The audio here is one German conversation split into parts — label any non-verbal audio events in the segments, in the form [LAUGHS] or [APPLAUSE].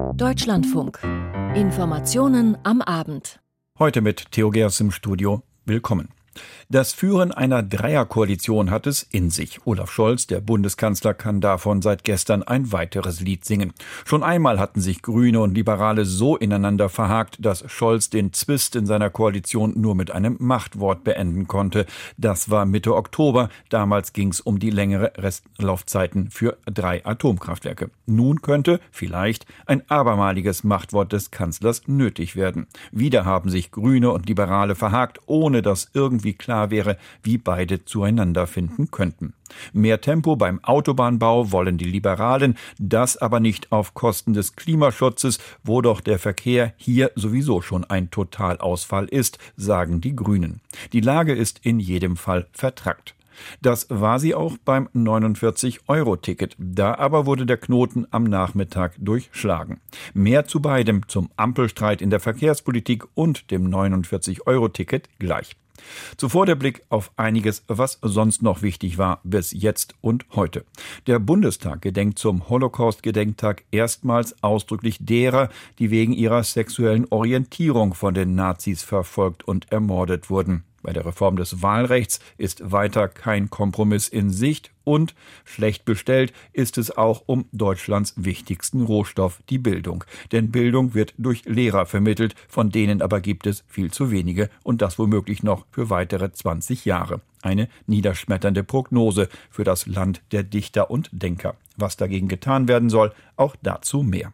Deutschlandfunk. Informationen am Abend. Heute mit Theo Gers im Studio. Willkommen. Das Führen einer Dreierkoalition hat es in sich. Olaf Scholz, der Bundeskanzler, kann davon seit gestern ein weiteres Lied singen. Schon einmal hatten sich Grüne und Liberale so ineinander verhakt, dass Scholz den Zwist in seiner Koalition nur mit einem Machtwort beenden konnte. Das war Mitte Oktober. Damals ging es um die längere Restlaufzeiten für drei Atomkraftwerke. Nun könnte vielleicht ein abermaliges Machtwort des Kanzlers nötig werden. Wieder haben sich Grüne und Liberale verhakt, ohne dass irgendwie klar klar wäre, wie beide zueinander finden könnten. Mehr Tempo beim Autobahnbau wollen die Liberalen, das aber nicht auf Kosten des Klimaschutzes, wo doch der Verkehr hier sowieso schon ein Totalausfall ist, sagen die Grünen. Die Lage ist in jedem Fall vertrackt. Das war sie auch beim 49-Euro-Ticket. Da aber wurde der Knoten am Nachmittag durchschlagen. Mehr zu beidem, zum Ampelstreit in der Verkehrspolitik und dem 49-Euro-Ticket gleich. Zuvor der Blick auf einiges, was sonst noch wichtig war bis jetzt und heute. Der Bundestag gedenkt zum Holocaust-Gedenktag erstmals ausdrücklich derer, die wegen ihrer sexuellen Orientierung von den Nazis verfolgt und ermordet wurden. Bei der Reform des Wahlrechts ist weiter kein Kompromiss in Sicht und schlecht bestellt ist es auch um Deutschlands wichtigsten Rohstoff, die Bildung. Denn Bildung wird durch Lehrer vermittelt, von denen aber gibt es viel zu wenige und das womöglich noch für weitere 20 Jahre. Eine niederschmetternde Prognose für das Land der Dichter und Denker. Was dagegen getan werden soll, auch dazu mehr.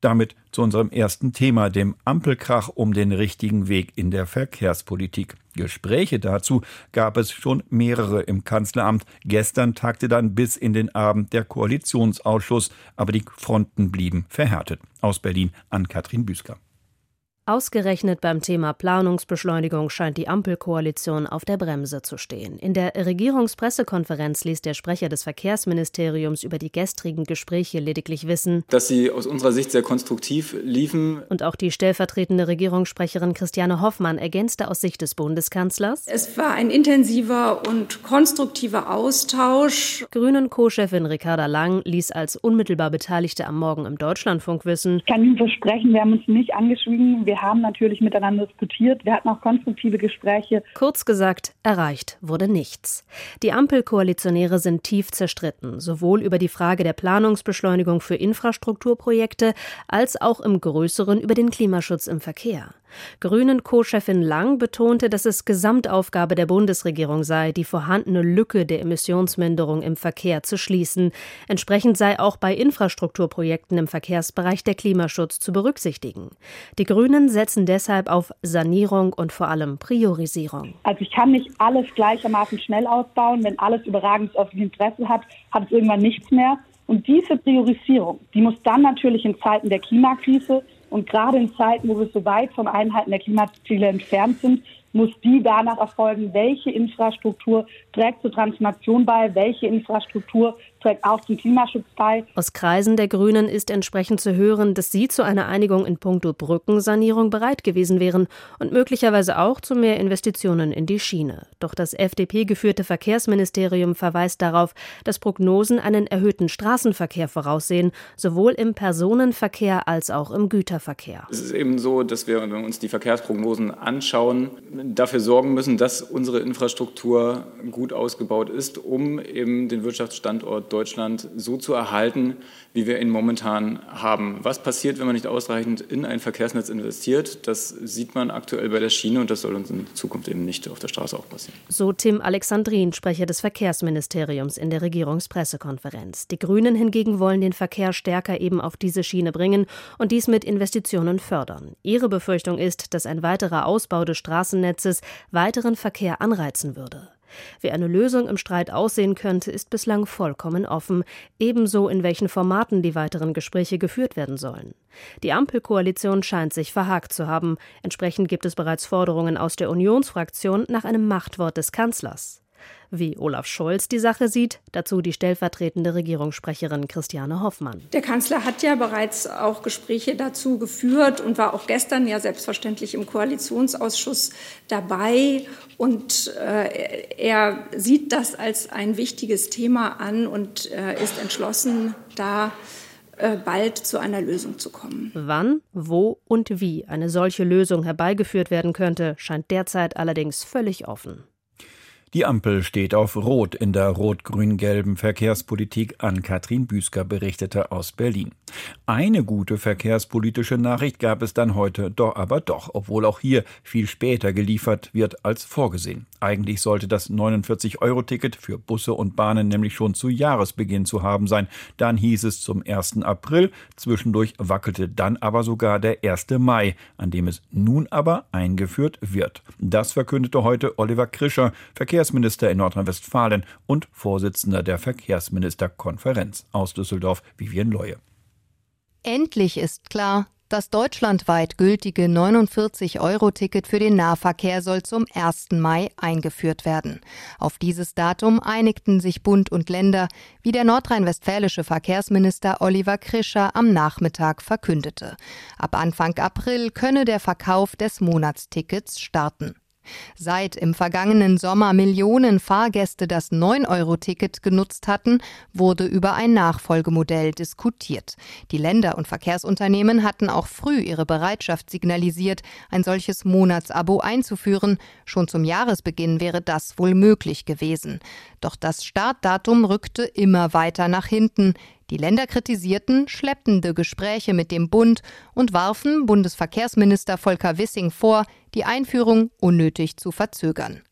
Damit zu unserem ersten Thema, dem Ampelkrach um den richtigen Weg in der Verkehrspolitik. Gespräche dazu gab es schon mehrere im Kanzleramt. Gestern tagte dann bis in den Abend der Koalitionsausschuss, aber die Fronten blieben verhärtet. Aus Berlin an Katrin Büsker. Ausgerechnet beim Thema Planungsbeschleunigung scheint die Ampelkoalition auf der Bremse zu stehen. In der Regierungspressekonferenz ließ der Sprecher des Verkehrsministeriums über die gestrigen Gespräche lediglich wissen, dass sie aus unserer Sicht sehr konstruktiv liefen. Und auch die stellvertretende Regierungssprecherin Christiane Hoffmann ergänzte aus Sicht des Bundeskanzlers: Es war ein intensiver und konstruktiver Austausch. Grünen Co-Chefin Ricarda Lang ließ als unmittelbar Beteiligte am Morgen im Deutschlandfunk wissen: Ich kann Ihnen versprechen, wir haben uns nicht angeschwiegen. Wir haben natürlich miteinander diskutiert. Wir hatten auch konstruktive Gespräche. Kurz gesagt, erreicht wurde nichts. Die Ampelkoalitionäre sind tief zerstritten, sowohl über die Frage der Planungsbeschleunigung für Infrastrukturprojekte als auch im Größeren über den Klimaschutz im Verkehr. Grünen Co-Chefin Lang betonte, dass es Gesamtaufgabe der Bundesregierung sei, die vorhandene Lücke der Emissionsminderung im Verkehr zu schließen. Entsprechend sei auch bei Infrastrukturprojekten im Verkehrsbereich der Klimaschutz zu berücksichtigen. Die Grünen setzen deshalb auf Sanierung und vor allem Priorisierung. Also ich kann nicht alles gleichermaßen schnell ausbauen. Wenn alles überragendes öffentliches Interesse hat, hat es irgendwann nichts mehr. Und diese Priorisierung, die muss dann natürlich in Zeiten der Klimakrise und gerade in Zeiten, wo wir so weit vom Einhalten der Klimaziele entfernt sind, muss die danach erfolgen, welche Infrastruktur trägt zur Transformation bei, welche Infrastruktur trägt auch zum Klimaschutz bei. Aus Kreisen der Grünen ist entsprechend zu hören, dass sie zu einer Einigung in puncto Brückensanierung bereit gewesen wären und möglicherweise auch zu mehr Investitionen in die Schiene. Doch das FDP-geführte Verkehrsministerium verweist darauf, dass Prognosen einen erhöhten Straßenverkehr voraussehen, sowohl im Personenverkehr als auch im Güterverkehr. Es ist eben so, dass wir, wenn wir uns die Verkehrsprognosen anschauen, dafür sorgen müssen, dass unsere Infrastruktur gut ausgebaut ist, um eben den Wirtschaftsstandort Deutschland so zu erhalten, wie wir ihn momentan haben. Was passiert, wenn man nicht ausreichend in ein Verkehrsnetz investiert? Das sieht man aktuell bei der Schiene und das soll uns in Zukunft eben nicht auf der Straße auch passieren. So Tim Alexandrin, Sprecher des Verkehrsministeriums in der Regierungspressekonferenz. Die Grünen hingegen wollen den Verkehr stärker eben auf diese Schiene bringen und dies mit Investitionen fördern. Ihre Befürchtung ist, dass ein weiterer Ausbau des Straßennetzes weiteren Verkehr anreizen würde. Wie eine Lösung im Streit aussehen könnte, ist bislang vollkommen offen, ebenso in welchen Formaten die weiteren Gespräche geführt werden sollen. Die Ampelkoalition scheint sich verhakt zu haben. Entsprechend gibt es bereits Forderungen aus der Unionsfraktion nach einem Machtwort des Kanzlers. Wie Olaf Scholz die Sache sieht, dazu die stellvertretende Regierungssprecherin Christiane Hoffmann. Der Kanzler hat ja bereits auch Gespräche dazu geführt und war auch gestern ja selbstverständlich im Koalitionsausschuss dabei. Und äh, er sieht das als ein wichtiges Thema an und äh, ist entschlossen, da äh, bald zu einer Lösung zu kommen. Wann, wo und wie eine solche Lösung herbeigeführt werden könnte, scheint derzeit allerdings völlig offen. Die Ampel steht auf Rot in der rot-grün-gelben Verkehrspolitik an Katrin Büsker berichtete aus Berlin. Eine gute verkehrspolitische Nachricht gab es dann heute doch aber doch, obwohl auch hier viel später geliefert wird als vorgesehen. Eigentlich sollte das 49-Euro-Ticket für Busse und Bahnen nämlich schon zu Jahresbeginn zu haben sein. Dann hieß es zum 1. April, zwischendurch wackelte dann aber sogar der 1. Mai, an dem es nun aber eingeführt wird. Das verkündete heute Oliver Krischer, Verkehrs Verkehrsminister in Nordrhein-Westfalen und Vorsitzender der Verkehrsministerkonferenz aus Düsseldorf, Vivien Leue. Endlich ist klar, das deutschlandweit gültige 49-Euro-Ticket für den Nahverkehr soll zum 1. Mai eingeführt werden. Auf dieses Datum einigten sich Bund und Länder, wie der nordrhein-westfälische Verkehrsminister Oliver Krischer am Nachmittag verkündete. Ab Anfang April könne der Verkauf des Monatstickets starten. Seit im vergangenen Sommer Millionen Fahrgäste das 9-Euro-Ticket genutzt hatten, wurde über ein Nachfolgemodell diskutiert. Die Länder und Verkehrsunternehmen hatten auch früh ihre Bereitschaft signalisiert, ein solches Monatsabo einzuführen. Schon zum Jahresbeginn wäre das wohl möglich gewesen. Doch das Startdatum rückte immer weiter nach hinten. Die Länder kritisierten schleppende Gespräche mit dem Bund und warfen Bundesverkehrsminister Volker Wissing vor, die Einführung unnötig zu verzögern.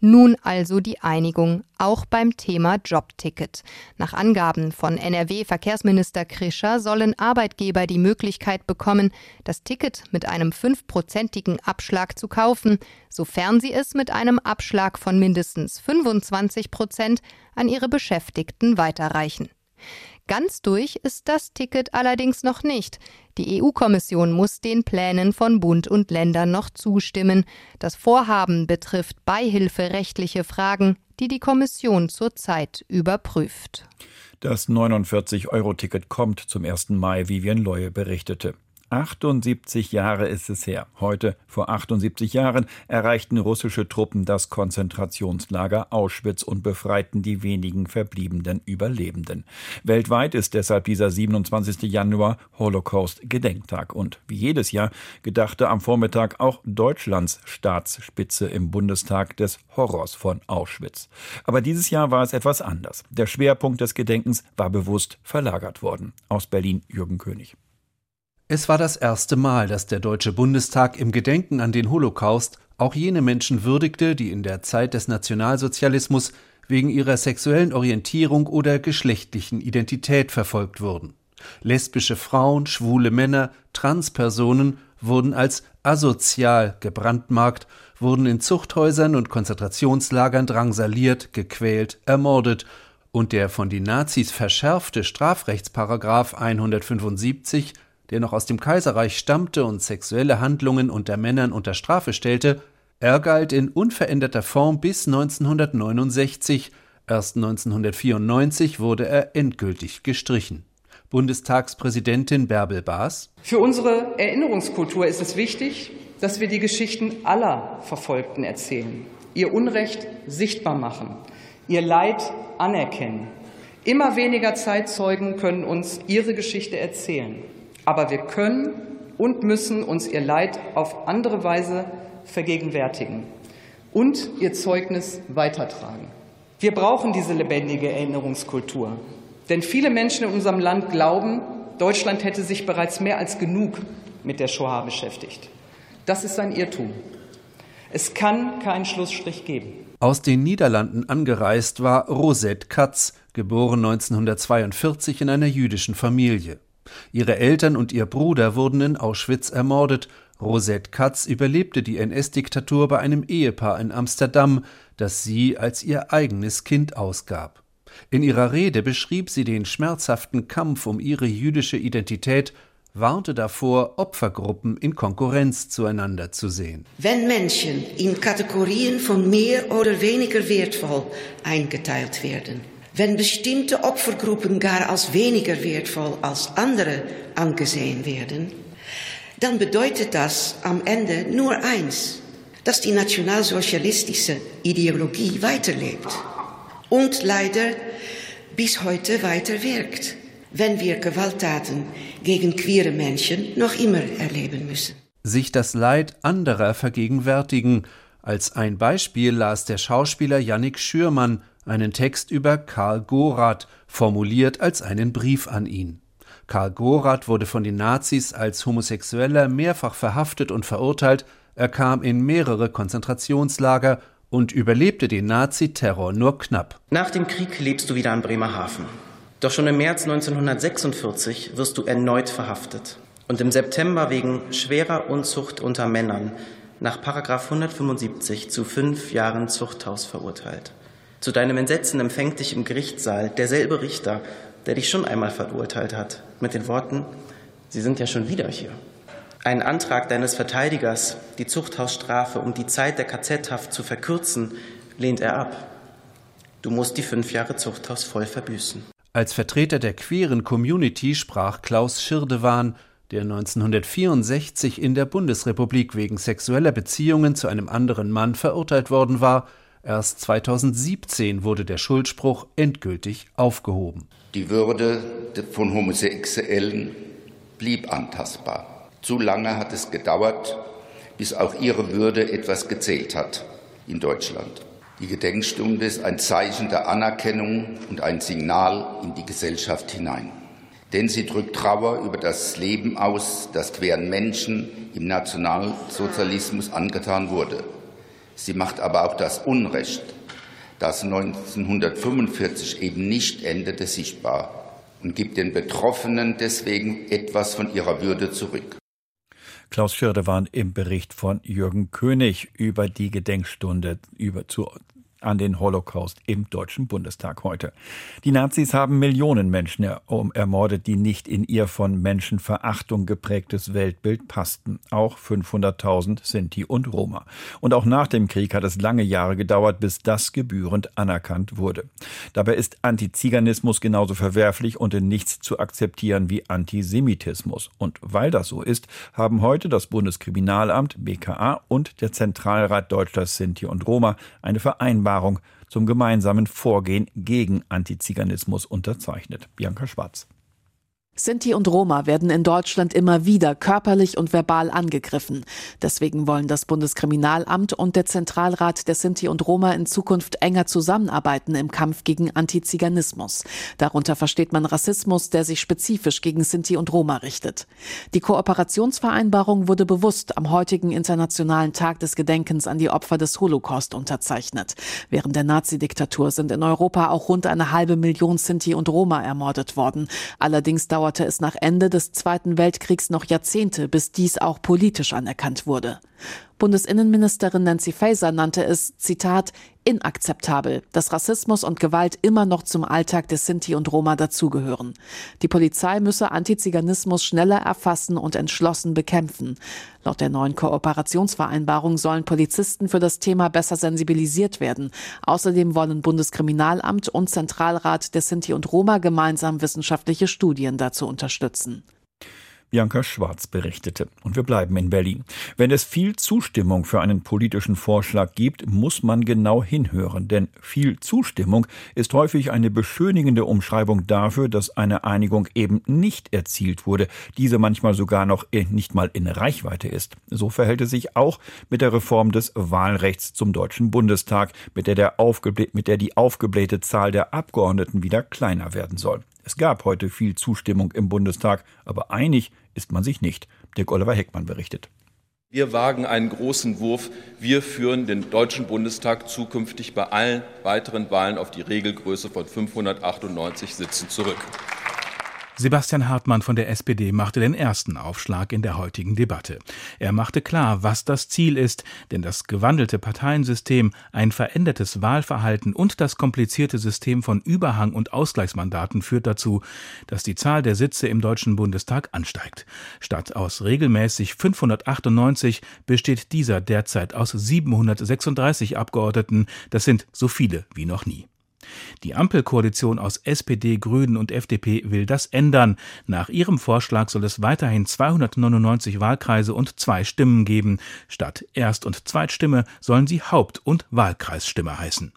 Nun also die Einigung, auch beim Thema Jobticket. Nach Angaben von NRW-Verkehrsminister Krischer sollen Arbeitgeber die Möglichkeit bekommen, das Ticket mit einem fünfprozentigen Abschlag zu kaufen, sofern sie es mit einem Abschlag von mindestens 25 Prozent an ihre Beschäftigten weiterreichen. Ganz durch ist das Ticket allerdings noch nicht. Die EU-Kommission muss den Plänen von Bund und Ländern noch zustimmen. Das Vorhaben betrifft beihilferechtliche Fragen, die die Kommission zurzeit überprüft. Das 49-Euro-Ticket kommt zum 1. Mai, Vivian Leue berichtete. 78 Jahre ist es her. Heute, vor 78 Jahren, erreichten russische Truppen das Konzentrationslager Auschwitz und befreiten die wenigen verbliebenen Überlebenden. Weltweit ist deshalb dieser 27. Januar Holocaust-Gedenktag. Und wie jedes Jahr gedachte am Vormittag auch Deutschlands Staatsspitze im Bundestag des Horrors von Auschwitz. Aber dieses Jahr war es etwas anders. Der Schwerpunkt des Gedenkens war bewusst verlagert worden. Aus Berlin Jürgen König. Es war das erste Mal, dass der Deutsche Bundestag im Gedenken an den Holocaust auch jene Menschen würdigte, die in der Zeit des Nationalsozialismus wegen ihrer sexuellen Orientierung oder geschlechtlichen Identität verfolgt wurden. Lesbische Frauen, schwule Männer, Transpersonen wurden als asozial gebrandmarkt, wurden in Zuchthäusern und Konzentrationslagern drangsaliert, gequält, ermordet und der von den Nazis verschärfte Strafrechtsparagraf 175 der noch aus dem Kaiserreich stammte und sexuelle Handlungen unter Männern unter Strafe stellte, er galt in unveränderter Form bis 1969, erst 1994 wurde er endgültig gestrichen. Bundestagspräsidentin Bärbel Baas Für unsere Erinnerungskultur ist es wichtig, dass wir die Geschichten aller Verfolgten erzählen, ihr Unrecht sichtbar machen, ihr Leid anerkennen. Immer weniger Zeitzeugen können uns ihre Geschichte erzählen. Aber wir können und müssen uns ihr Leid auf andere Weise vergegenwärtigen und ihr Zeugnis weitertragen. Wir brauchen diese lebendige Erinnerungskultur. Denn viele Menschen in unserem Land glauben, Deutschland hätte sich bereits mehr als genug mit der Shoah beschäftigt. Das ist ein Irrtum. Es kann keinen Schlussstrich geben. Aus den Niederlanden angereist war Rosette Katz, geboren 1942 in einer jüdischen Familie. Ihre Eltern und ihr Bruder wurden in Auschwitz ermordet. Rosette Katz überlebte die NS-Diktatur bei einem Ehepaar in Amsterdam, das sie als ihr eigenes Kind ausgab. In ihrer Rede beschrieb sie den schmerzhaften Kampf um ihre jüdische Identität, warnte davor, Opfergruppen in Konkurrenz zueinander zu sehen. Wenn Menschen in Kategorien von mehr oder weniger wertvoll eingeteilt werden, wenn bestimmte Opfergruppen gar als weniger wertvoll als andere angesehen werden, dann bedeutet das am Ende nur eins, dass die nationalsozialistische Ideologie weiterlebt und leider bis heute weiter wirkt. wenn wir Gewalttaten gegen queere Menschen noch immer erleben müssen. Sich das Leid anderer vergegenwärtigen. Als ein Beispiel las der Schauspieler Yannick Schürmann einen Text über Karl Gorath, formuliert als einen Brief an ihn. Karl Gorath wurde von den Nazis als Homosexueller mehrfach verhaftet und verurteilt, er kam in mehrere Konzentrationslager und überlebte den Naziterror nur knapp. Nach dem Krieg lebst du wieder an Bremerhaven. Doch schon im März 1946 wirst du erneut verhaftet und im September wegen schwerer Unzucht unter Männern nach 175 zu fünf Jahren Zuchthaus verurteilt. Zu deinem Entsetzen empfängt dich im Gerichtssaal derselbe Richter, der dich schon einmal verurteilt hat, mit den Worten, Sie sind ja schon wieder hier. Einen Antrag deines Verteidigers, die Zuchthausstrafe um die Zeit der KZ-Haft zu verkürzen, lehnt er ab. Du musst die fünf Jahre Zuchthaus voll verbüßen. Als Vertreter der queeren Community sprach Klaus Schirdewan, der 1964 in der Bundesrepublik wegen sexueller Beziehungen zu einem anderen Mann verurteilt worden war. Erst 2017 wurde der Schuldspruch endgültig aufgehoben. Die Würde von Homosexuellen blieb antastbar. Zu lange hat es gedauert, bis auch ihre Würde etwas gezählt hat in Deutschland. Die Gedenkstunde ist ein Zeichen der Anerkennung und ein Signal in die Gesellschaft hinein. Denn sie drückt Trauer über das Leben aus, das queren Menschen im Nationalsozialismus angetan wurde. Sie macht aber auch das Unrecht, das 1945 eben nicht endete, sichtbar und gibt den Betroffenen deswegen etwas von ihrer Würde zurück. Klaus Schirdewan im Bericht von Jürgen König über die Gedenkstunde über zu an den Holocaust im Deutschen Bundestag heute. Die Nazis haben Millionen Menschen ermordet, die nicht in ihr von Menschenverachtung geprägtes Weltbild passten. Auch 500.000 Sinti und Roma. Und auch nach dem Krieg hat es lange Jahre gedauert, bis das gebührend anerkannt wurde. Dabei ist Antiziganismus genauso verwerflich und in nichts zu akzeptieren wie Antisemitismus. Und weil das so ist, haben heute das Bundeskriminalamt, BKA und der Zentralrat Deutscher Sinti und Roma eine Vereinbarung Vereinbarung zum gemeinsamen Vorgehen gegen Antiziganismus unterzeichnet. Bianca Schwarz. Sinti und Roma werden in Deutschland immer wieder körperlich und verbal angegriffen. Deswegen wollen das Bundeskriminalamt und der Zentralrat der Sinti und Roma in Zukunft enger zusammenarbeiten im Kampf gegen Antiziganismus. Darunter versteht man Rassismus, der sich spezifisch gegen Sinti und Roma richtet. Die Kooperationsvereinbarung wurde bewusst am heutigen Internationalen Tag des Gedenkens an die Opfer des Holocaust unterzeichnet. Während der Nazidiktatur sind in Europa auch rund eine halbe Million Sinti und Roma ermordet worden. Allerdings dauert dauerte es nach Ende des Zweiten Weltkriegs noch Jahrzehnte, bis dies auch politisch anerkannt wurde. Bundesinnenministerin Nancy Faeser nannte es, Zitat, inakzeptabel, dass Rassismus und Gewalt immer noch zum Alltag des Sinti und Roma dazugehören. Die Polizei müsse Antiziganismus schneller erfassen und entschlossen bekämpfen. Laut der neuen Kooperationsvereinbarung sollen Polizisten für das Thema besser sensibilisiert werden. Außerdem wollen Bundeskriminalamt und Zentralrat der Sinti und Roma gemeinsam wissenschaftliche Studien dazu unterstützen. Bianca Schwarz berichtete. Und wir bleiben in Berlin. Wenn es viel Zustimmung für einen politischen Vorschlag gibt, muss man genau hinhören, denn viel Zustimmung ist häufig eine beschönigende Umschreibung dafür, dass eine Einigung eben nicht erzielt wurde, diese manchmal sogar noch nicht mal in Reichweite ist. So verhält es sich auch mit der Reform des Wahlrechts zum Deutschen Bundestag, mit der, der mit der die aufgeblähte Zahl der Abgeordneten wieder kleiner werden soll. Es gab heute viel Zustimmung im Bundestag, aber einig ist man sich nicht. Dirk Oliver Heckmann berichtet. Wir wagen einen großen Wurf. Wir führen den Deutschen Bundestag zukünftig bei allen weiteren Wahlen auf die Regelgröße von 598 Sitzen zurück. Sebastian Hartmann von der SPD machte den ersten Aufschlag in der heutigen Debatte. Er machte klar, was das Ziel ist, denn das gewandelte Parteiensystem, ein verändertes Wahlverhalten und das komplizierte System von Überhang- und Ausgleichsmandaten führt dazu, dass die Zahl der Sitze im Deutschen Bundestag ansteigt. Statt aus regelmäßig 598 besteht dieser derzeit aus 736 Abgeordneten. Das sind so viele wie noch nie. Die Ampelkoalition aus SPD, Grünen und FDP will das ändern. Nach ihrem Vorschlag soll es weiterhin 299 Wahlkreise und zwei Stimmen geben. Statt Erst- und Zweitstimme sollen sie Haupt- und Wahlkreisstimme heißen.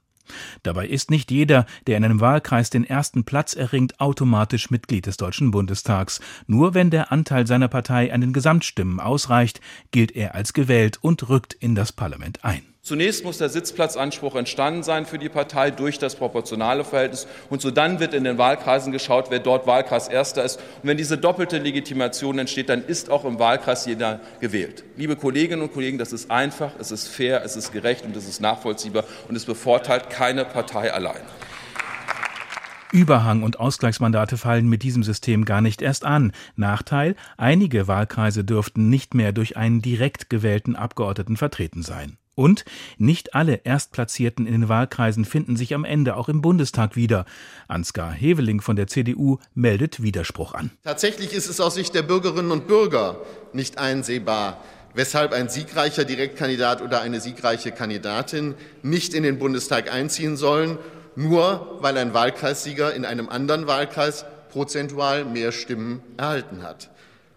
Dabei ist nicht jeder, der in einem Wahlkreis den ersten Platz erringt, automatisch Mitglied des Deutschen Bundestags. Nur wenn der Anteil seiner Partei an den Gesamtstimmen ausreicht, gilt er als gewählt und rückt in das Parlament ein. Zunächst muss der Sitzplatzanspruch entstanden sein für die Partei durch das proportionale Verhältnis. Und so dann wird in den Wahlkreisen geschaut, wer dort Wahlkreis Erster ist. Und wenn diese doppelte Legitimation entsteht, dann ist auch im Wahlkreis jeder gewählt. Liebe Kolleginnen und Kollegen, das ist einfach, es ist fair, es ist gerecht und es ist nachvollziehbar und es bevorteilt keine Partei allein. Überhang und Ausgleichsmandate fallen mit diesem System gar nicht erst an. Nachteil, einige Wahlkreise dürften nicht mehr durch einen direkt gewählten Abgeordneten vertreten sein. Und nicht alle Erstplatzierten in den Wahlkreisen finden sich am Ende auch im Bundestag wieder. Ansgar Heveling von der CDU meldet Widerspruch an. Tatsächlich ist es aus Sicht der Bürgerinnen und Bürger nicht einsehbar, weshalb ein siegreicher Direktkandidat oder eine siegreiche Kandidatin nicht in den Bundestag einziehen sollen, nur weil ein Wahlkreissieger in einem anderen Wahlkreis prozentual mehr Stimmen erhalten hat.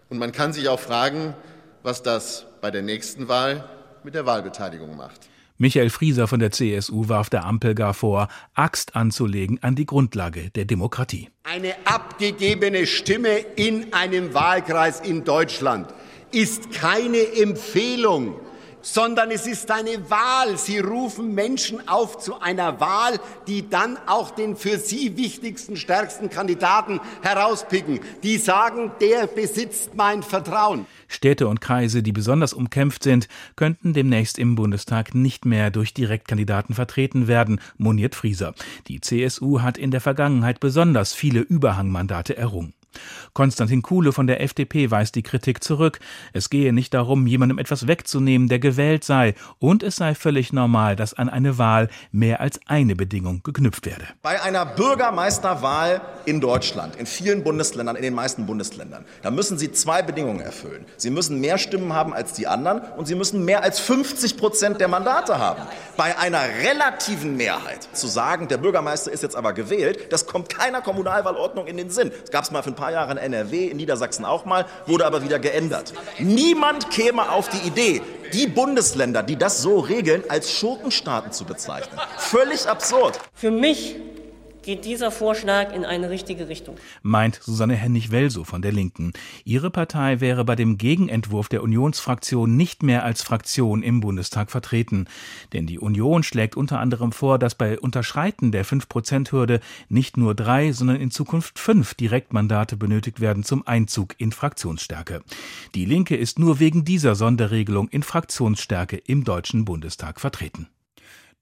Und man kann sich auch fragen, was das bei der nächsten Wahl mit der Wahlbeteiligung macht. Michael Frieser von der CSU warf der Ampel gar vor, Axt anzulegen an die Grundlage der Demokratie. Eine abgegebene Stimme in einem Wahlkreis in Deutschland ist keine Empfehlung sondern es ist eine Wahl. Sie rufen Menschen auf zu einer Wahl, die dann auch den für sie wichtigsten, stärksten Kandidaten herauspicken. Die sagen, der besitzt mein Vertrauen. Städte und Kreise, die besonders umkämpft sind, könnten demnächst im Bundestag nicht mehr durch Direktkandidaten vertreten werden, moniert Frieser. Die CSU hat in der Vergangenheit besonders viele Überhangmandate errungen. Konstantin Kuhle von der FDP weist die Kritik zurück. Es gehe nicht darum, jemandem etwas wegzunehmen, der gewählt sei, und es sei völlig normal, dass an eine Wahl mehr als eine Bedingung geknüpft werde. Bei einer Bürgermeisterwahl in Deutschland, in vielen Bundesländern, in den meisten Bundesländern, da müssen Sie zwei Bedingungen erfüllen. Sie müssen mehr Stimmen haben als die anderen und Sie müssen mehr als 50 Prozent der Mandate haben. Bei einer relativen Mehrheit zu sagen, der Bürgermeister ist jetzt aber gewählt, das kommt keiner Kommunalwahlordnung in den Sinn. Das gab es mal für ein paar Jahre in NRW, in Niedersachsen auch mal, wurde aber wieder geändert. Niemand käme auf die Idee, die Bundesländer, die das so regeln, als Schurkenstaaten zu bezeichnen. Völlig absurd. Für mich geht dieser Vorschlag in eine richtige Richtung. Meint Susanne Hennig-Welso von der Linken. Ihre Partei wäre bei dem Gegenentwurf der Unionsfraktion nicht mehr als Fraktion im Bundestag vertreten. Denn die Union schlägt unter anderem vor, dass bei Unterschreiten der 5-Prozent-Hürde nicht nur drei, sondern in Zukunft fünf Direktmandate benötigt werden zum Einzug in Fraktionsstärke. Die Linke ist nur wegen dieser Sonderregelung in Fraktionsstärke im Deutschen Bundestag vertreten.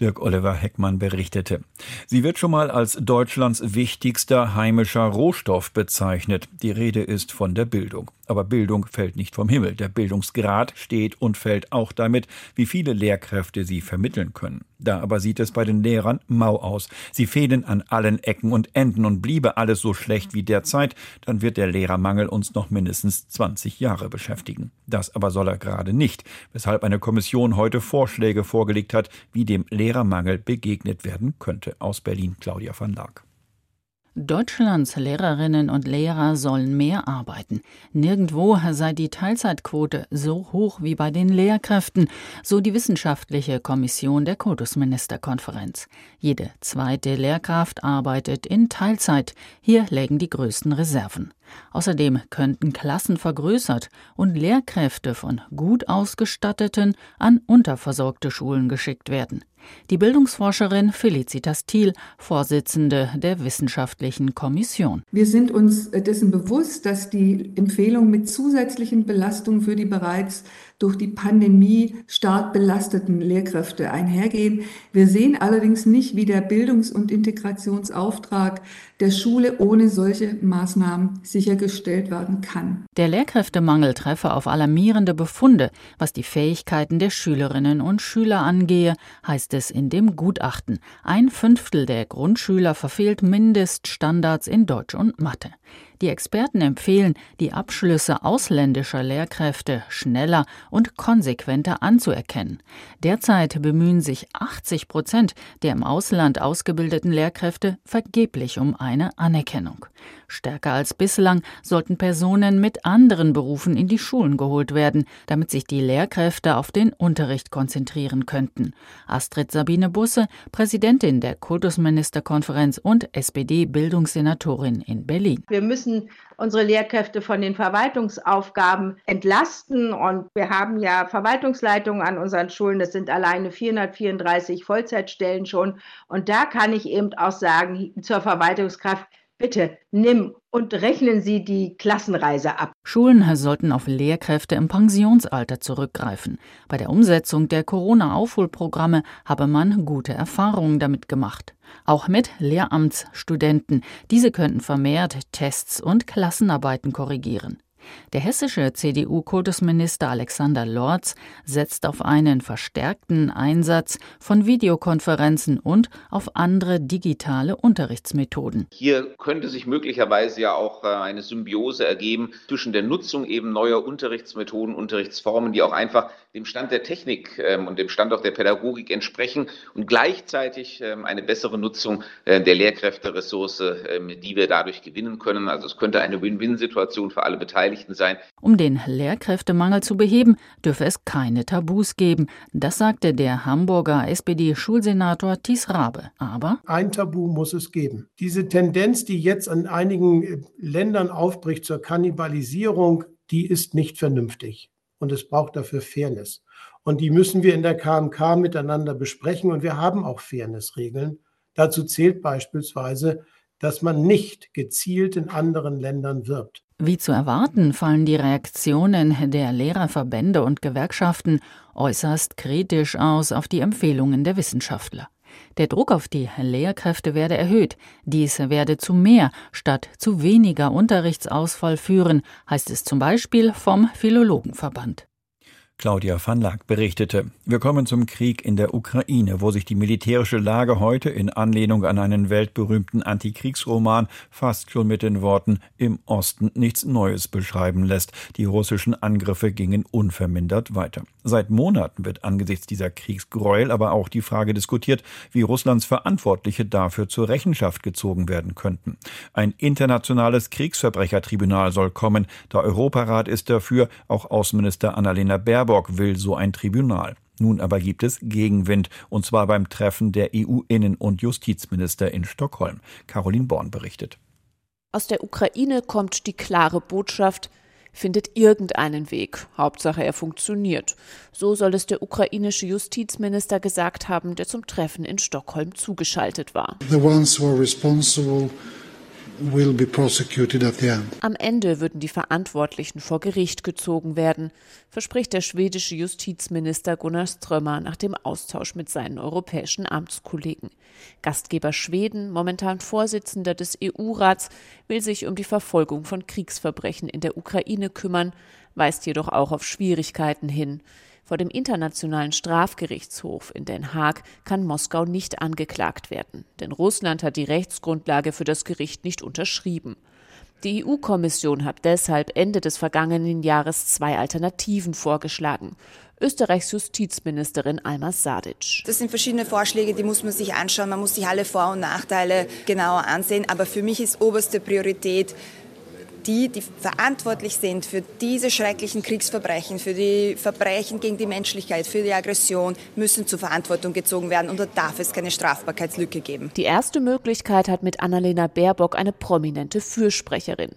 Dirk Oliver Heckmann berichtete. Sie wird schon mal als Deutschlands wichtigster heimischer Rohstoff bezeichnet. Die Rede ist von der Bildung. Aber Bildung fällt nicht vom Himmel. Der Bildungsgrad steht und fällt auch damit, wie viele Lehrkräfte sie vermitteln können. Da aber sieht es bei den Lehrern mau aus. Sie fehlen an allen Ecken und Enden und bliebe alles so schlecht wie derzeit, dann wird der Lehrermangel uns noch mindestens 20 Jahre beschäftigen. Das aber soll er gerade nicht, weshalb eine Kommission heute Vorschläge vorgelegt hat, wie dem Lehrermangel begegnet werden könnte. Aus Berlin Claudia van Laak. Deutschlands Lehrerinnen und Lehrer sollen mehr arbeiten. Nirgendwo sei die Teilzeitquote so hoch wie bei den Lehrkräften, so die wissenschaftliche Kommission der Kultusministerkonferenz. Jede zweite Lehrkraft arbeitet in Teilzeit. Hier lägen die größten Reserven. Außerdem könnten Klassen vergrößert und Lehrkräfte von gut ausgestatteten an unterversorgte Schulen geschickt werden. Die Bildungsforscherin Felicitas Thiel, Vorsitzende der Wissenschaftlichen Kommission. Wir sind uns dessen bewusst, dass die Empfehlung mit zusätzlichen Belastungen für die bereits durch die Pandemie stark belasteten Lehrkräfte einhergehen. Wir sehen allerdings nicht, wie der Bildungs- und Integrationsauftrag der Schule ohne solche Maßnahmen sichergestellt werden kann. Der Lehrkräftemangel treffe auf alarmierende Befunde, was die Fähigkeiten der Schülerinnen und Schüler angehe, heißt es in dem Gutachten. Ein Fünftel der Grundschüler verfehlt Mindeststandards in Deutsch und Mathe. Die Experten empfehlen, die Abschlüsse ausländischer Lehrkräfte schneller und konsequenter anzuerkennen. Derzeit bemühen sich 80 Prozent der im Ausland ausgebildeten Lehrkräfte vergeblich um eine Anerkennung. Stärker als bislang sollten Personen mit anderen Berufen in die Schulen geholt werden, damit sich die Lehrkräfte auf den Unterricht konzentrieren könnten. Astrid Sabine Busse, Präsidentin der Kultusministerkonferenz und SPD-Bildungssenatorin in Berlin. Wir müssen unsere Lehrkräfte von den Verwaltungsaufgaben entlasten. Und wir haben ja Verwaltungsleitungen an unseren Schulen. Das sind alleine 434 Vollzeitstellen schon. Und da kann ich eben auch sagen, zur Verwaltungskraft, Bitte nimm und rechnen Sie die Klassenreise ab. Schulen sollten auf Lehrkräfte im Pensionsalter zurückgreifen. Bei der Umsetzung der Corona-Aufholprogramme habe man gute Erfahrungen damit gemacht. Auch mit Lehramtsstudenten. Diese könnten vermehrt Tests und Klassenarbeiten korrigieren. Der hessische CDU-Kultusminister Alexander Lorz setzt auf einen verstärkten Einsatz von Videokonferenzen und auf andere digitale Unterrichtsmethoden. Hier könnte sich möglicherweise ja auch äh, eine Symbiose ergeben zwischen der Nutzung eben neuer Unterrichtsmethoden, Unterrichtsformen, die auch einfach dem Stand der Technik ähm, und dem Stand auch der Pädagogik entsprechen und gleichzeitig ähm, eine bessere Nutzung äh, der Lehrkräfteressource, ähm, die wir dadurch gewinnen können. Also es könnte eine Win-Win-Situation für alle Beteiligten sein. Um den Lehrkräftemangel zu beheben, dürfe es keine Tabus geben. Das sagte der Hamburger SPD-Schulsenator Thies Rabe. Aber ein Tabu muss es geben. Diese Tendenz, die jetzt an einigen äh, Ländern aufbricht zur Kannibalisierung, die ist nicht vernünftig und es braucht dafür Fairness. Und die müssen wir in der KMK miteinander besprechen und wir haben auch Fairnessregeln. Dazu zählt beispielsweise, dass man nicht gezielt in anderen Ländern wirbt. Wie zu erwarten, fallen die Reaktionen der Lehrerverbände und Gewerkschaften äußerst kritisch aus auf die Empfehlungen der Wissenschaftler. Der Druck auf die Lehrkräfte werde erhöht. Dies werde zu mehr statt zu weniger Unterrichtsausfall führen, heißt es zum Beispiel vom Philologenverband. Claudia van Laak berichtete. Wir kommen zum Krieg in der Ukraine, wo sich die militärische Lage heute in Anlehnung an einen weltberühmten Antikriegsroman fast schon mit den Worten im Osten nichts Neues beschreiben lässt. Die russischen Angriffe gingen unvermindert weiter. Seit Monaten wird angesichts dieser Kriegsgräuel aber auch die Frage diskutiert, wie Russlands Verantwortliche dafür zur Rechenschaft gezogen werden könnten. Ein internationales Kriegsverbrechertribunal soll kommen. Der Europarat ist dafür, auch Außenminister Annalena Baerbock Baerbock will so ein Tribunal. Nun aber gibt es Gegenwind, und zwar beim Treffen der EU-Innen- und Justizminister in Stockholm. Caroline Born berichtet. Aus der Ukraine kommt die klare Botschaft, findet irgendeinen Weg. Hauptsache er funktioniert. So soll es der ukrainische Justizminister gesagt haben, der zum Treffen in Stockholm zugeschaltet war. The ones who are responsible am Ende würden die Verantwortlichen vor Gericht gezogen werden, verspricht der schwedische Justizminister Gunnar Strömmer nach dem Austausch mit seinen europäischen Amtskollegen. Gastgeber Schweden, momentan Vorsitzender des EU-Rats, will sich um die Verfolgung von Kriegsverbrechen in der Ukraine kümmern, weist jedoch auch auf Schwierigkeiten hin. Vor dem Internationalen Strafgerichtshof in Den Haag kann Moskau nicht angeklagt werden, denn Russland hat die Rechtsgrundlage für das Gericht nicht unterschrieben. Die EU-Kommission hat deshalb Ende des vergangenen Jahres zwei Alternativen vorgeschlagen. Österreichs Justizministerin Alma Sadic. Das sind verschiedene Vorschläge, die muss man sich anschauen. Man muss sich alle Vor- und Nachteile genauer ansehen. Aber für mich ist oberste Priorität, die, die verantwortlich sind für diese schrecklichen Kriegsverbrechen, für die Verbrechen gegen die Menschlichkeit, für die Aggression, müssen zur Verantwortung gezogen werden und da darf es keine Strafbarkeitslücke geben. Die erste Möglichkeit hat mit Annalena Baerbock eine prominente Fürsprecherin.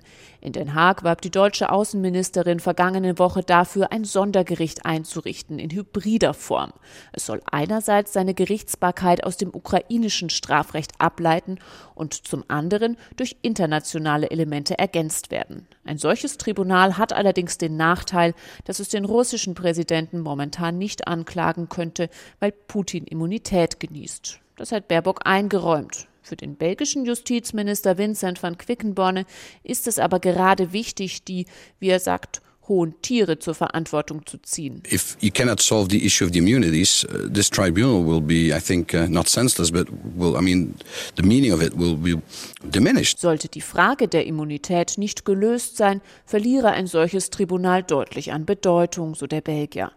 In Den Haag warb die deutsche Außenministerin vergangene Woche dafür, ein Sondergericht einzurichten in hybrider Form. Es soll einerseits seine Gerichtsbarkeit aus dem ukrainischen Strafrecht ableiten und zum anderen durch internationale Elemente ergänzt werden. Ein solches Tribunal hat allerdings den Nachteil, dass es den russischen Präsidenten momentan nicht anklagen könnte, weil Putin Immunität genießt. Das hat Baerbock eingeräumt. Für den belgischen Justizminister Vincent van Quickenborne ist es aber gerade wichtig, die, wie er sagt, hohen Tiere zur Verantwortung zu ziehen. If you cannot solve the issue of the immunities, uh, this tribunal will be, I think, uh, not senseless, but will, I mean, the meaning of it will be diminished. Sollte die Frage der Immunität nicht gelöst sein, verliere ein solches Tribunal deutlich an Bedeutung, so der Belgier.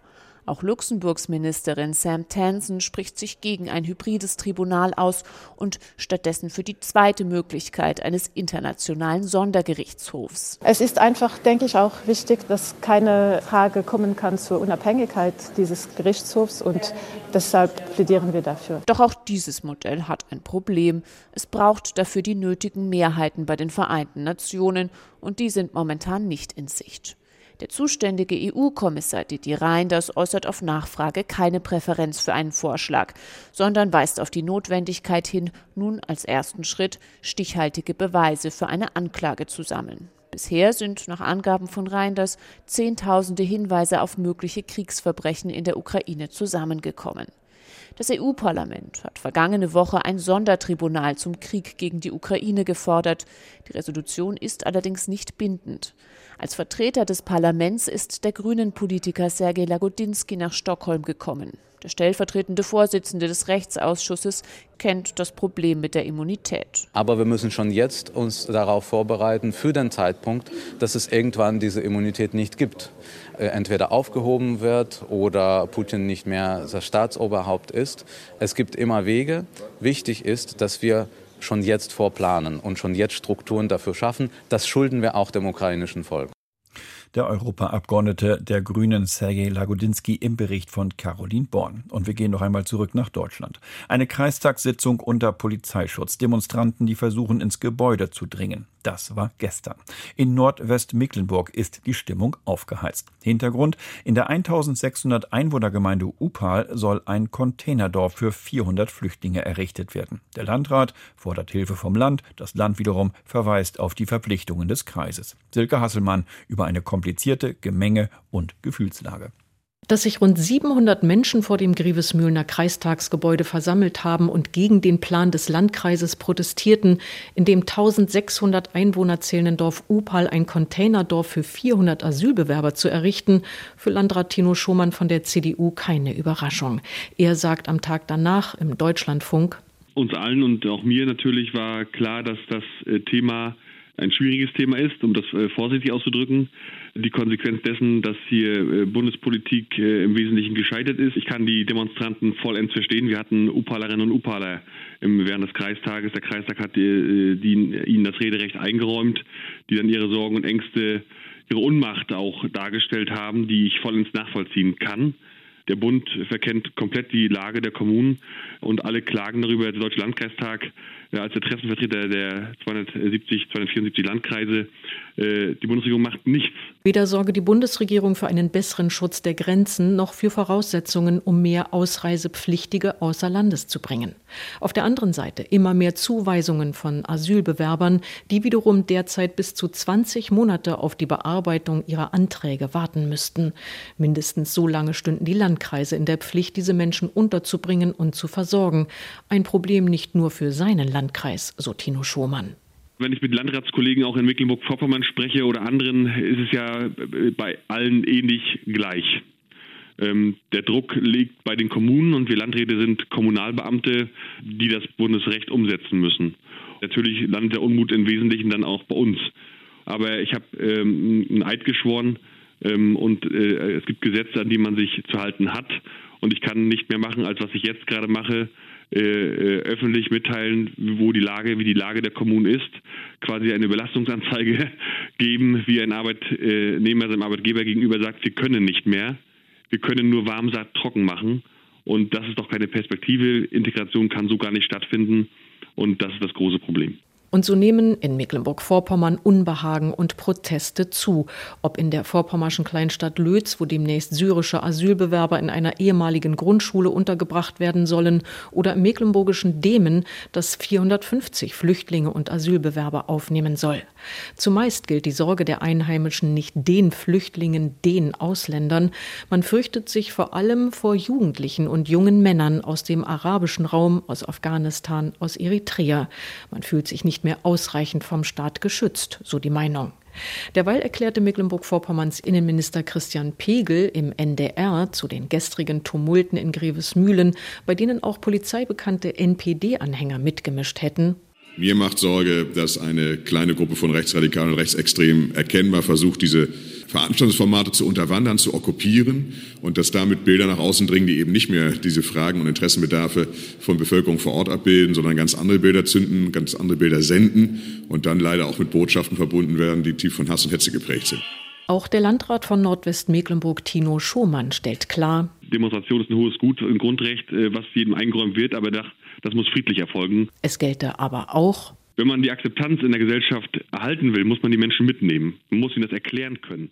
Auch Luxemburgs Ministerin Sam Tansen spricht sich gegen ein hybrides Tribunal aus und stattdessen für die zweite Möglichkeit eines internationalen Sondergerichtshofs. Es ist einfach, denke ich, auch wichtig, dass keine Frage kommen kann zur Unabhängigkeit dieses Gerichtshofs und deshalb plädieren wir dafür. Doch auch dieses Modell hat ein Problem. Es braucht dafür die nötigen Mehrheiten bei den Vereinten Nationen und die sind momentan nicht in Sicht. Der zuständige EU-Kommissar Didier Reinders äußert auf Nachfrage keine Präferenz für einen Vorschlag, sondern weist auf die Notwendigkeit hin, nun als ersten Schritt stichhaltige Beweise für eine Anklage zu sammeln. Bisher sind nach Angaben von Reinders Zehntausende Hinweise auf mögliche Kriegsverbrechen in der Ukraine zusammengekommen. Das EU-Parlament hat vergangene Woche ein Sondertribunal zum Krieg gegen die Ukraine gefordert. Die Resolution ist allerdings nicht bindend. Als Vertreter des Parlaments ist der grünen Politiker Sergej Lagodinsky nach Stockholm gekommen. Der stellvertretende Vorsitzende des Rechtsausschusses kennt das Problem mit der Immunität. Aber wir müssen schon jetzt uns darauf vorbereiten, für den Zeitpunkt, dass es irgendwann diese Immunität nicht gibt. Äh, entweder aufgehoben wird oder Putin nicht mehr das Staatsoberhaupt ist. Es gibt immer Wege. Wichtig ist, dass wir schon jetzt vorplanen und schon jetzt Strukturen dafür schaffen. Das schulden wir auch dem ukrainischen Volk. Der Europaabgeordnete der Grünen Sergej Lagodinsky im Bericht von Caroline Born. Und wir gehen noch einmal zurück nach Deutschland. Eine Kreistagssitzung unter Polizeischutz. Demonstranten, die versuchen, ins Gebäude zu dringen. Das war gestern. In Nordwestmecklenburg ist die Stimmung aufgeheizt. Hintergrund: In der 1600 Einwohnergemeinde Upal soll ein Containerdorf für 400 Flüchtlinge errichtet werden. Der Landrat fordert Hilfe vom Land. Das Land wiederum verweist auf die Verpflichtungen des Kreises. Silke Hasselmann über eine komplizierte Gemenge und Gefühlslage dass sich rund 700 Menschen vor dem Grevesmühlener Kreistagsgebäude versammelt haben und gegen den Plan des Landkreises protestierten, in dem 1600 Einwohner zählenden Dorf Upal ein Containerdorf für 400 Asylbewerber zu errichten, für Landrat Tino Schumann von der CDU keine Überraschung. Er sagt am Tag danach im Deutschlandfunk, uns allen und auch mir natürlich war klar, dass das äh, Thema ein schwieriges Thema ist, um das äh, vorsichtig auszudrücken. Die Konsequenz dessen, dass hier äh, Bundespolitik äh, im Wesentlichen gescheitert ist. Ich kann die Demonstranten vollends verstehen. Wir hatten Upalerinnen und Upaler während des Kreistages. Der Kreistag hat die, die, ihnen das Rederecht eingeräumt, die dann ihre Sorgen und Ängste, ihre Unmacht auch dargestellt haben, die ich vollends nachvollziehen kann. Der Bund verkennt komplett die Lage der Kommunen und alle klagen darüber. Der Deutsche Landkreistag ja, als Interessenvertreter der 270, 274 Landkreise. Äh, die Bundesregierung macht nichts. Weder sorge die Bundesregierung für einen besseren Schutz der Grenzen noch für Voraussetzungen, um mehr Ausreisepflichtige außer Landes zu bringen. Auf der anderen Seite immer mehr Zuweisungen von Asylbewerbern, die wiederum derzeit bis zu 20 Monate auf die Bearbeitung ihrer Anträge warten müssten. Mindestens so lange stünden die Landkreise in der Pflicht, diese Menschen unterzubringen und zu versorgen. Ein Problem nicht nur für seinen Landkreis, so Tino Schumann. Wenn ich mit Landratskollegen auch in Mecklenburg-Vorpommern spreche oder anderen, ist es ja bei allen ähnlich gleich. Ähm, der Druck liegt bei den Kommunen und wir Landräte sind Kommunalbeamte, die das Bundesrecht umsetzen müssen. Natürlich landet der Unmut im Wesentlichen dann auch bei uns. Aber ich habe ähm, einen Eid geschworen ähm, und äh, es gibt Gesetze, an die man sich zu halten hat. Und ich kann nicht mehr machen, als was ich jetzt gerade mache, äh, äh, öffentlich mitteilen, wo die Lage, wie die Lage der Kommunen ist, quasi eine Belastungsanzeige [LAUGHS] geben, wie ein Arbeitnehmer seinem Arbeitgeber gegenüber sagt, wir können nicht mehr, wir können nur Warmsaat trocken machen. Und das ist doch keine Perspektive. Integration kann so gar nicht stattfinden. Und das ist das große Problem. Und so nehmen in Mecklenburg-Vorpommern Unbehagen und Proteste zu. Ob in der vorpommerschen Kleinstadt Lötz, wo demnächst syrische Asylbewerber in einer ehemaligen Grundschule untergebracht werden sollen, oder im mecklenburgischen Demen, das 450 Flüchtlinge und Asylbewerber aufnehmen soll. Zumeist gilt die Sorge der Einheimischen nicht den Flüchtlingen, den Ausländern. Man fürchtet sich vor allem vor Jugendlichen und jungen Männern aus dem arabischen Raum, aus Afghanistan, aus Eritrea. Man fühlt sich nicht mehr ausreichend vom Staat geschützt, so die Meinung. Derweil erklärte Mecklenburg-Vorpommerns Innenminister Christian Pegel im NDR zu den gestrigen Tumulten in Grevesmühlen, bei denen auch polizeibekannte NPD-Anhänger mitgemischt hätten. Mir macht Sorge, dass eine kleine Gruppe von Rechtsradikalen und Rechtsextremen erkennbar versucht, diese Veranstaltungsformate zu unterwandern, zu okkupieren und dass damit Bilder nach außen dringen, die eben nicht mehr diese Fragen und Interessenbedarfe von Bevölkerung vor Ort abbilden, sondern ganz andere Bilder zünden, ganz andere Bilder senden und dann leider auch mit Botschaften verbunden werden, die tief von Hass und Hetze geprägt sind. Auch der Landrat von Nordwestmecklenburg, Tino Schumann, stellt klar, Demonstration ist ein hohes Gut, ein Grundrecht, äh, was jedem eingeräumt wird, aber das muss friedlich erfolgen. Es gelte aber auch, wenn man die Akzeptanz in der Gesellschaft erhalten will, muss man die Menschen mitnehmen. Man muss ihnen das erklären können.